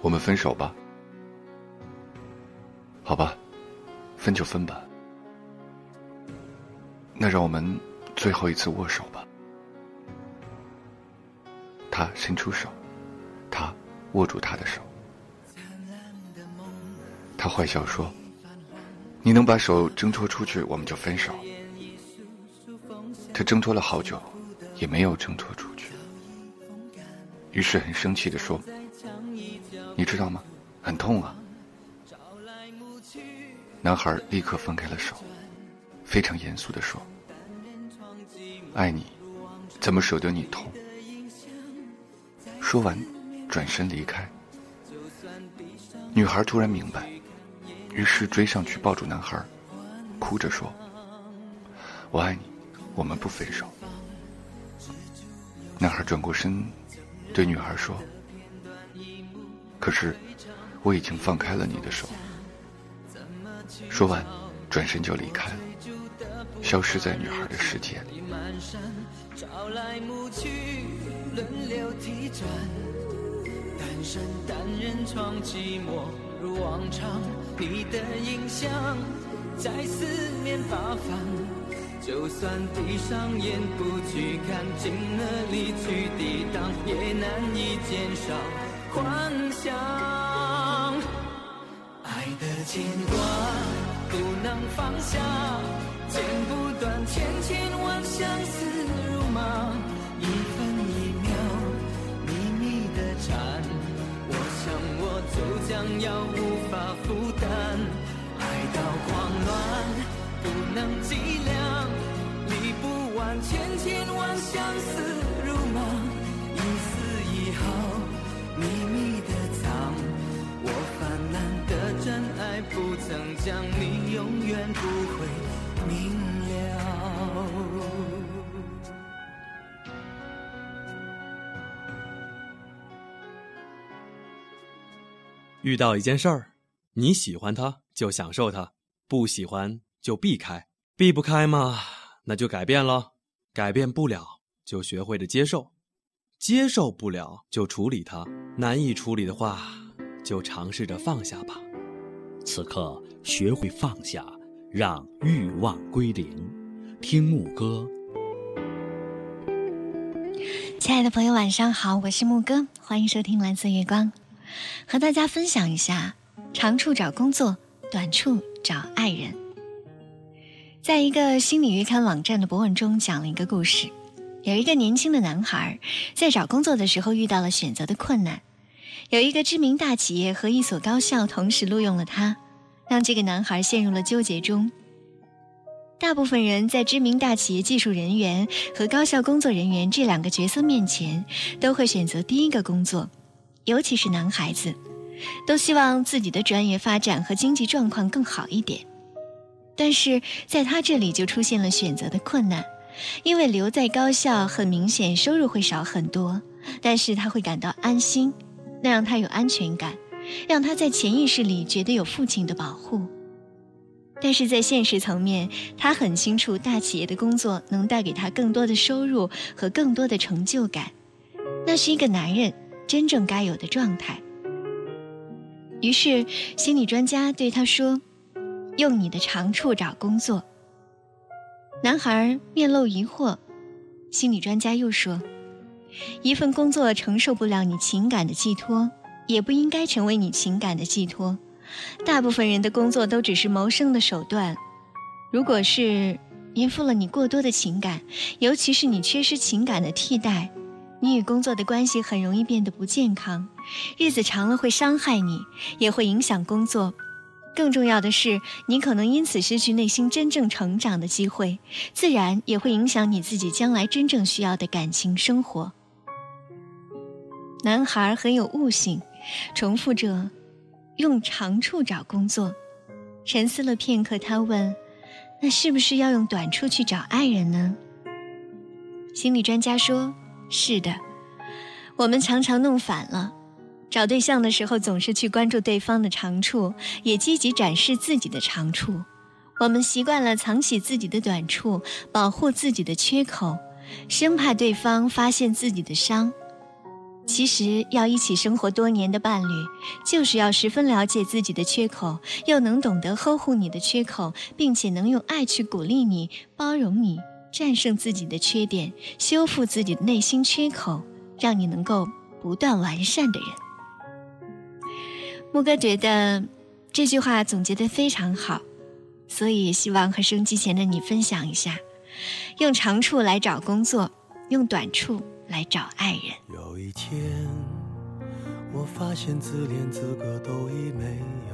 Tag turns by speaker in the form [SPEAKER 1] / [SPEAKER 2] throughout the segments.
[SPEAKER 1] 我们分手吧。好吧，分就分吧。那让我们最后一次握手吧。他伸出手，他握住他的手。他坏笑说：“你能把手挣脱出去，我们就分手。”他挣脱了好久，也没有挣脱出去。于是很生气的说：“你知道吗？很痛啊。”男孩立刻放开了手，非常严肃的说：“爱你，怎么舍得你痛？”说完，转身离开。女孩突然明白，于是追上去抱住男孩，哭着说：“我爱你，我们不分手。”男孩转过身。对女孩说：“可是，我已经放开了你的手。”说完，转身就离开了，消失在女孩的世界里。
[SPEAKER 2] 就算闭上眼不去看，尽了力去抵挡，也难以减少幻想。爱的牵挂不能放下，剪不断千千万相思如麻，一分一秒秘密的缠，我想我就将要无法负担，爱到慌乱不能计量。理不完千千万相思如
[SPEAKER 3] 遇到一件事儿，你喜欢它就享受它，不喜欢就避开，避不开嘛，那就改变了。改变不了，就学会了接受；接受不了，就处理它。难以处理的话，就尝试着放下吧。
[SPEAKER 4] 此刻学会放下，让欲望归零。听牧歌。
[SPEAKER 5] 亲爱的朋友，晚上好，我是牧歌，欢迎收听蓝色月光，和大家分享一下：长处找工作，短处找爱人。在一个心理月刊网站的博文中，讲了一个故事。有一个年轻的男孩在找工作的时候遇到了选择的困难。有一个知名大企业和一所高校同时录用了他，让这个男孩陷入了纠结中。大部分人在知名大企业技术人员和高校工作人员这两个角色面前，都会选择第一个工作，尤其是男孩子，都希望自己的专业发展和经济状况更好一点。但是在他这里就出现了选择的困难，因为留在高校很明显收入会少很多，但是他会感到安心，那让他有安全感，让他在潜意识里觉得有父亲的保护。但是在现实层面，他很清楚大企业的工作能带给他更多的收入和更多的成就感，那是一个男人真正该有的状态。于是心理专家对他说。用你的长处找工作。男孩面露疑惑，心理专家又说：“一份工作承受不了你情感的寄托，也不应该成为你情感的寄托。大部分人的工作都只是谋生的手段。如果是颠覆了你过多的情感，尤其是你缺失情感的替代，你与工作的关系很容易变得不健康，日子长了会伤害你，也会影响工作。”更重要的是，你可能因此失去内心真正成长的机会，自然也会影响你自己将来真正需要的感情生活。男孩很有悟性，重复着用长处找工作。沉思了片刻，他问：“那是不是要用短处去找爱人呢？”心理专家说：“是的，我们常常弄反了。”找对象的时候，总是去关注对方的长处，也积极展示自己的长处。我们习惯了藏起自己的短处，保护自己的缺口，生怕对方发现自己的伤。其实，要一起生活多年的伴侣，就是要十分了解自己的缺口，又能懂得呵护你的缺口，并且能用爱去鼓励你、包容你、战胜自己的缺点、修复自己的内心缺口，让你能够不断完善的人。木哥觉得这句话总结的非常好，所以希望和收音机前的你分享一下：用长处来找工作，用短处。来找爱人。
[SPEAKER 6] 有一天，我发现自怜资格都已没有，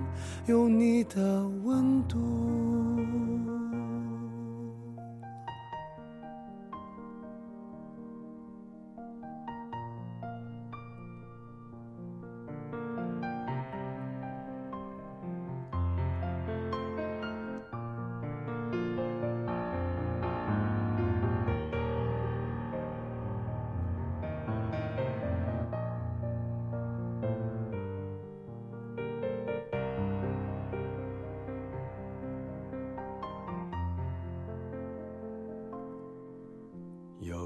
[SPEAKER 6] 有你的温度。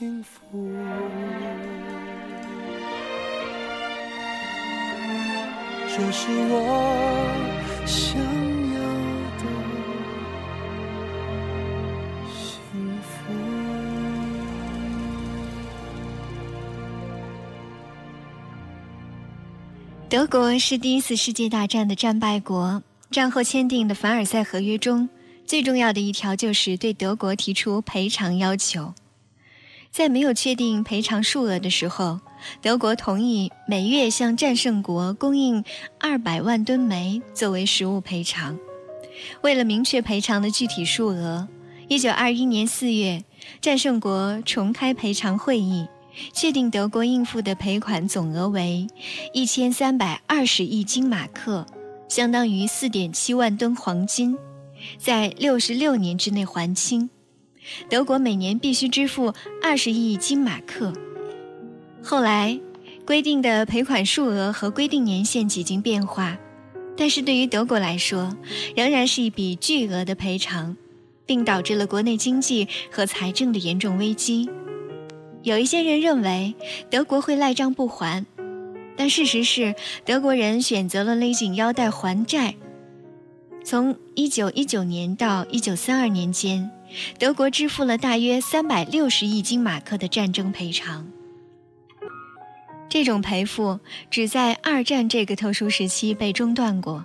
[SPEAKER 6] 幸福，这是我想要的幸福。
[SPEAKER 5] 德国是第一次世界大战的战败国，战后签订的凡尔赛合约中。最重要的一条就是对德国提出赔偿要求，在没有确定赔偿数额的时候，德国同意每月向战胜国供应二百万吨煤作为实物赔偿。为了明确赔偿的具体数额，一九二一年四月，战胜国重开赔偿会议，确定德国应付的赔款总额为一千三百二十亿金马克，相当于四点七万吨黄金。在六十六年之内还清，德国每年必须支付二十亿金马克。后来规定的赔款数额和规定年限几经变化，但是对于德国来说，仍然是一笔巨额的赔偿，并导致了国内经济和财政的严重危机。有一些人认为德国会赖账不还，但事实是德国人选择了勒紧腰带还债。从1919年到1932年间，德国支付了大约360亿金马克的战争赔偿。这种赔付只在二战这个特殊时期被中断过，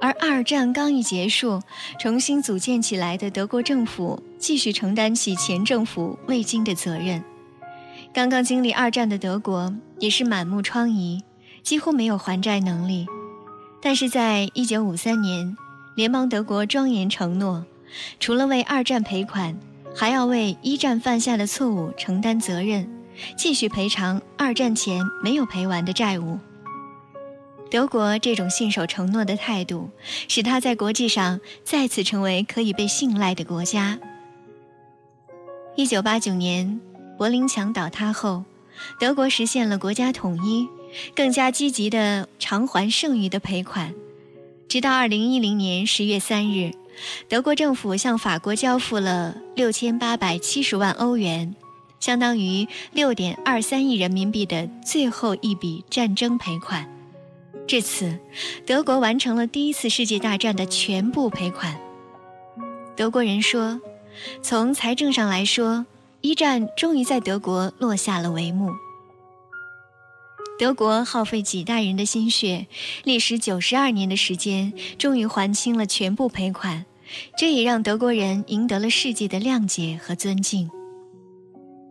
[SPEAKER 5] 而二战刚一结束，重新组建起来的德国政府继续承担起前政府未尽的责任。刚刚经历二战的德国也是满目疮痍，几乎没有还债能力。但是在1953年，联邦德国庄严承诺，除了为二战赔款，还要为一战犯下的错误承担责任，继续赔偿二战前没有赔完的债务。德国这种信守承诺的态度，使他在国际上再次成为可以被信赖的国家。1989年。柏林墙倒塌后，德国实现了国家统一，更加积极地偿还剩余的赔款。直到2010年10月3日，德国政府向法国交付了6870万欧元，相当于6.23亿人民币的最后一笔战争赔款。至此，德国完成了第一次世界大战的全部赔款。德国人说：“从财政上来说。”一战终于在德国落下了帷幕。德国耗费几代人的心血，历时九十二年的时间，终于还清了全部赔款，这也让德国人赢得了世界的谅解和尊敬。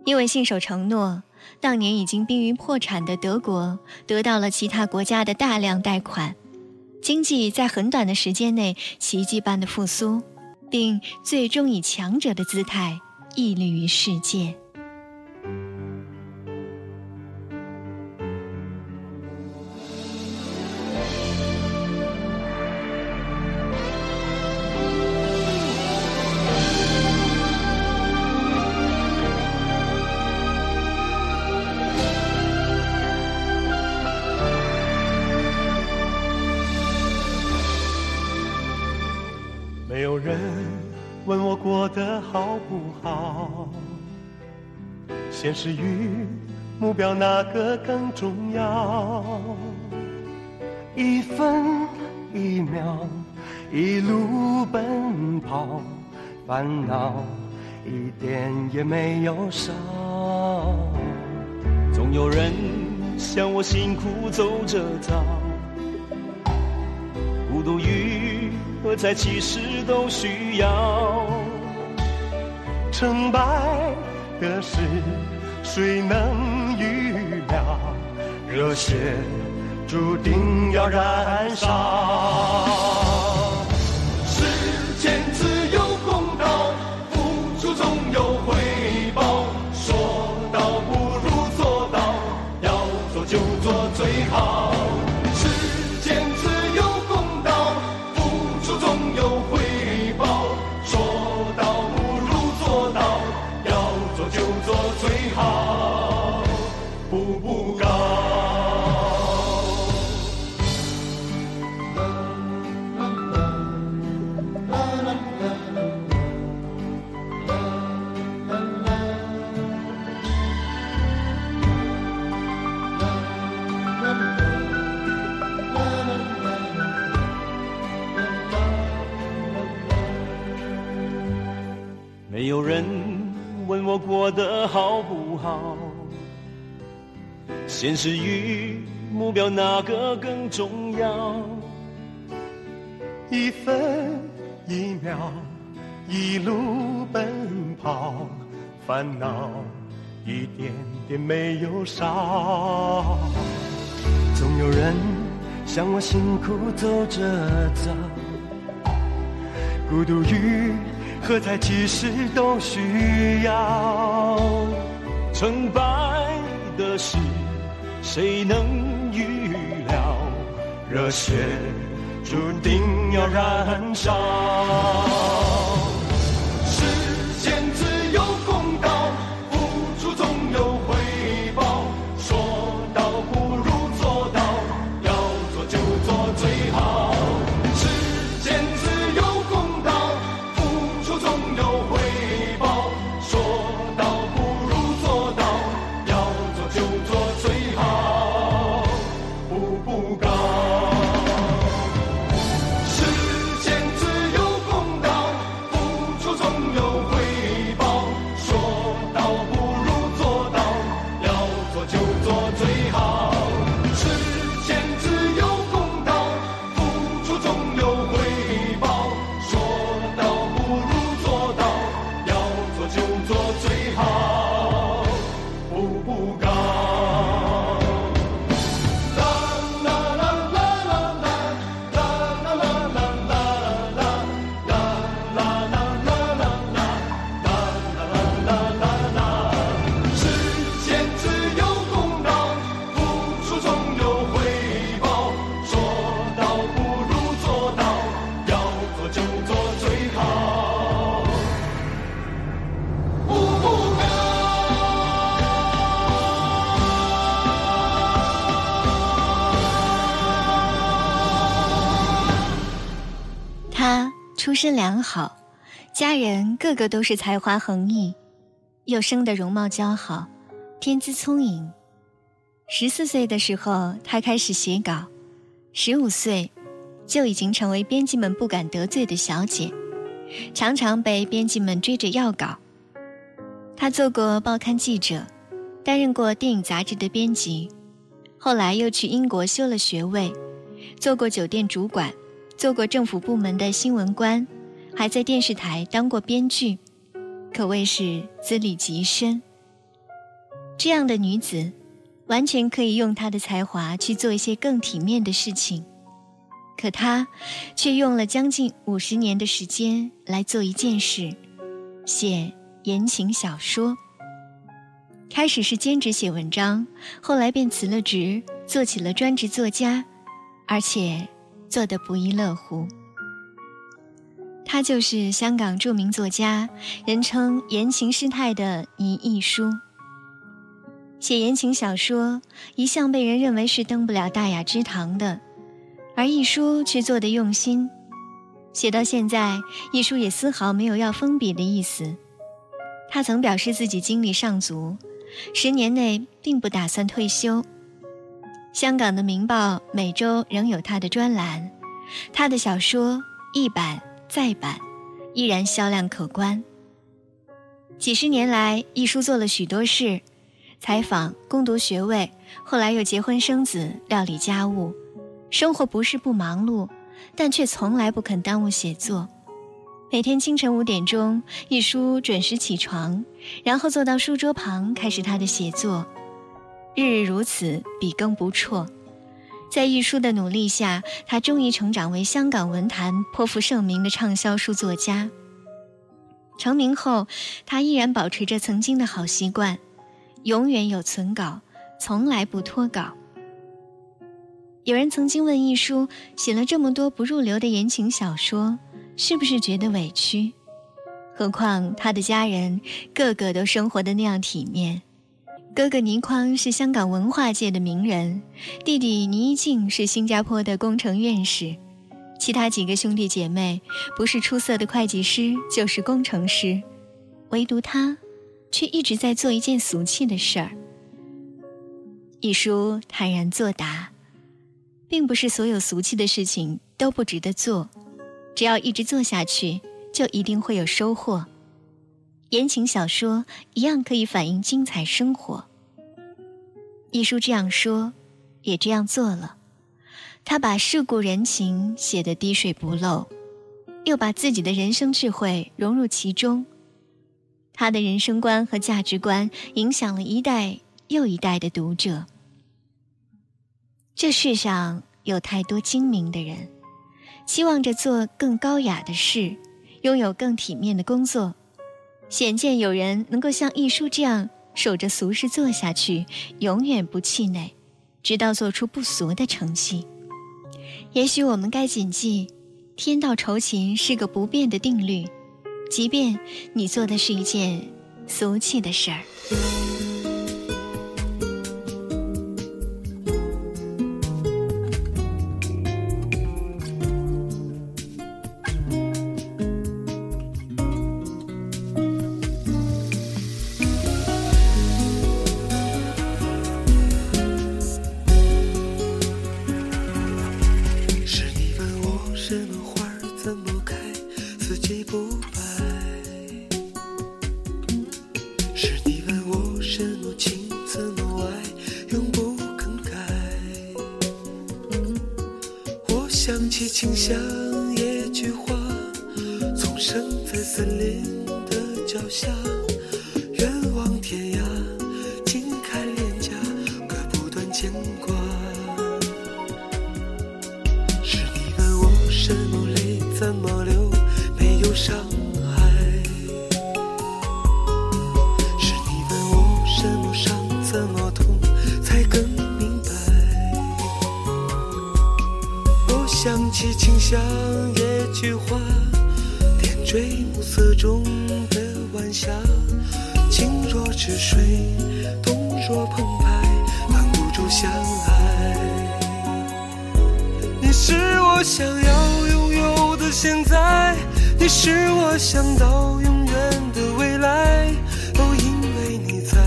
[SPEAKER 5] 因为信守承诺，当年已经濒于破产的德国得到了其他国家的大量贷款，经济在很短的时间内奇迹般的复苏，并最终以强者的姿态。屹立于世界。
[SPEAKER 7] 现实与目标哪个更重要？一分一秒，一路奔跑，烦恼一点也没有少。总有人像我辛苦走着走，孤独与。何在？其实都需要。成败的事，谁能预料？热血注定要燃烧。没有人问我过得好不好？现实与目标哪个更重要？一分一秒，一路奔跑，烦恼一点点没有少。总有人像我辛苦走着走，孤独与。何在？其实都需要。成败的事，谁能预料？热血注定要燃烧。
[SPEAKER 5] 出身良好，家人个个都是才华横溢，又生得容貌姣好，天资聪颖。十四岁的时候，他开始写稿，十五岁就已经成为编辑们不敢得罪的小姐，常常被编辑们追着要稿。他做过报刊记者，担任过电影杂志的编辑，后来又去英国修了学位，做过酒店主管，做过政府部门的新闻官，还在电视台当过编剧，可谓是资历极深。这样的女子，完全可以用她的才华去做一些更体面的事情，可她却用了将近五十年的时间来做一件事，写。言情小说，开始是兼职写文章，后来便辞了职，做起了专职作家，而且做得不亦乐乎。他就是香港著名作家，人称“言情师太”的倪亦舒。写言情小说一向被人认为是登不了大雅之堂的，而亦舒却做得用心，写到现在，亦舒也丝毫没有要封笔的意思。他曾表示自己精力尚足，十年内并不打算退休。香港的《明报》每周仍有他的专栏，他的小说一版再版，依然销量可观。几十年来，一书做了许多事：采访、攻读学位，后来又结婚生子、料理家务，生活不是不忙碌，但却从来不肯耽误写作。每天清晨五点钟，一书准时起床，然后坐到书桌旁开始他的写作，日日如此，笔耕不辍。在一书的努力下，他终于成长为香港文坛颇负盛名的畅销书作家。成名后，他依然保持着曾经的好习惯，永远有存稿，从来不脱稿。有人曾经问一书，写了这么多不入流的言情小说。是不是觉得委屈？何况他的家人个个都生活的那样体面。哥哥倪匡是香港文化界的名人，弟弟倪一静是新加坡的工程院士，其他几个兄弟姐妹不是出色的会计师就是工程师，唯独他，却一直在做一件俗气的事儿。一书坦然作答，并不是所有俗气的事情都不值得做。只要一直做下去，就一定会有收获。言情小说一样可以反映精彩生活。一书这样说，也这样做了。他把世故人情写得滴水不漏，又把自己的人生智慧融入其中。他的人生观和价值观影响了一代又一代的读者。这世上有太多精明的人。期望着做更高雅的事，拥有更体面的工作。显见有人能够像艺术这样守着俗世做下去，永远不气馁，直到做出不俗的成绩。也许我们该谨记，天道酬勤是个不变的定律，即便你做的是一件俗气的事儿。
[SPEAKER 6] 野菊花，点缀暮色中的晚霞。情若止水，动若澎湃，挡不住相爱。你是我想要拥有的现在，
[SPEAKER 8] 你是我想到永远的未来。哦，因为你在，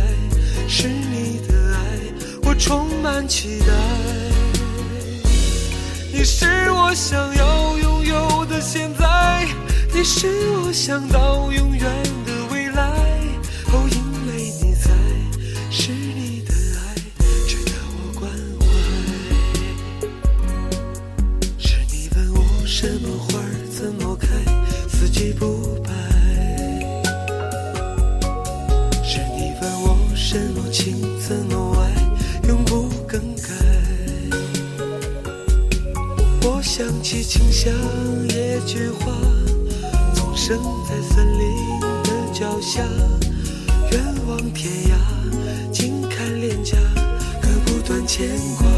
[SPEAKER 8] 是你的爱，我充满期待。你是我想要拥有的现在，你是我想到永远的未来。哦，因为你在，是你的爱，值得我关怀。是你问我什么花儿怎么开，四季不像野菊花，总生在森林的脚下。远望天涯，近看脸颊，割不断牵挂。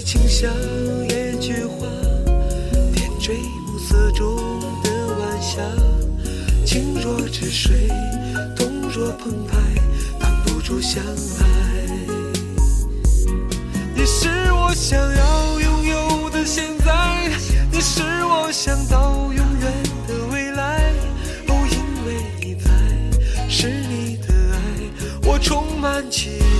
[SPEAKER 8] 起清香野菊花，点缀暮色中的晚霞。静若止水，动若澎湃，挡不住相爱。你是我想要拥有的现在，你是我想到永远的未来。哦，因为你在，是你的爱，我充满期待。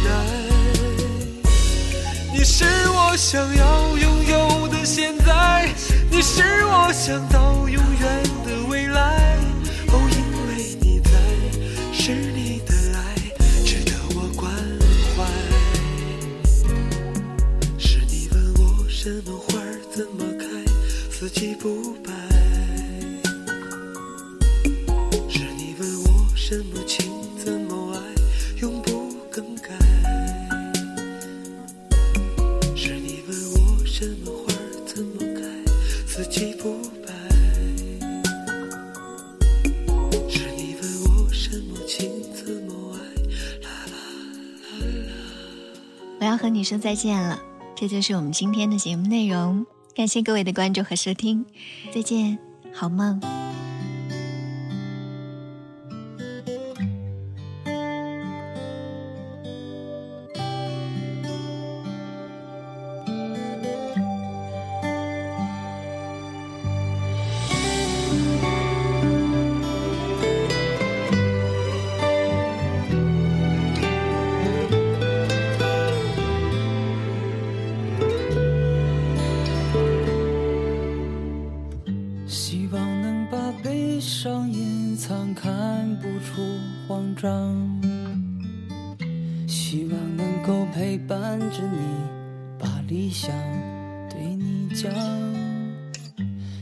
[SPEAKER 8] 你是我想要拥有的现在，你是我想到永远的未来。哦，因为你在，是你的爱，值得我关怀。是你问我什么花儿怎么开，四季不败。是你问我什么情什么花儿怎么开，四季不败。是你问我什么情怎么爱，啦啦啦啦。
[SPEAKER 5] 我要和你说再见了，这就是我们今天的节目内容。感谢各位的关注和收听，再见，好梦。
[SPEAKER 2] 理想对你讲。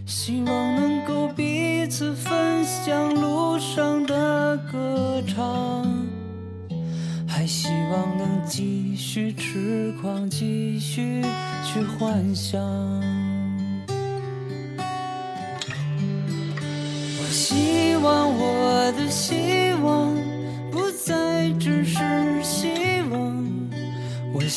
[SPEAKER 2] 希望能够彼此分享路上的歌唱，还希望能继续痴狂，继续去幻想。我希望我的希望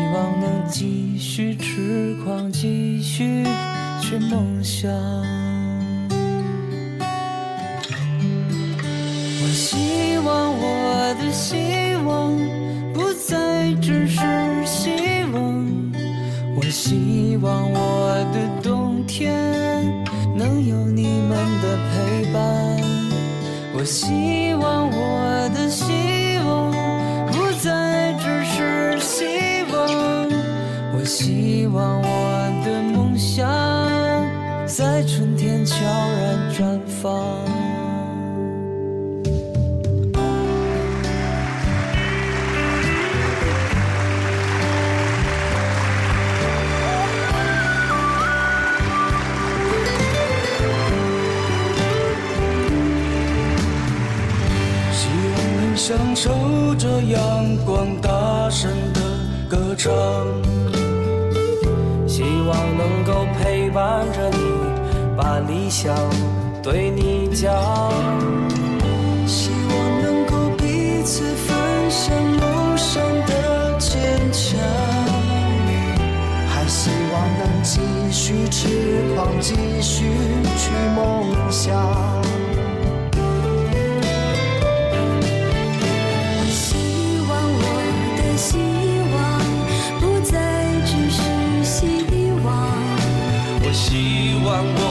[SPEAKER 2] 希望能继续痴狂，继续去梦想。我希望我的希望不再只是希望，我希望我的冬天能有你们的陪伴。我希望。方希望你享受着阳光大声的歌唱希望能够陪伴着你把理想对你讲希望能够彼此分享路上的坚强还希望能继续痴狂继续去梦想
[SPEAKER 9] 我希望
[SPEAKER 2] 我的希望不再只是希望。我希望我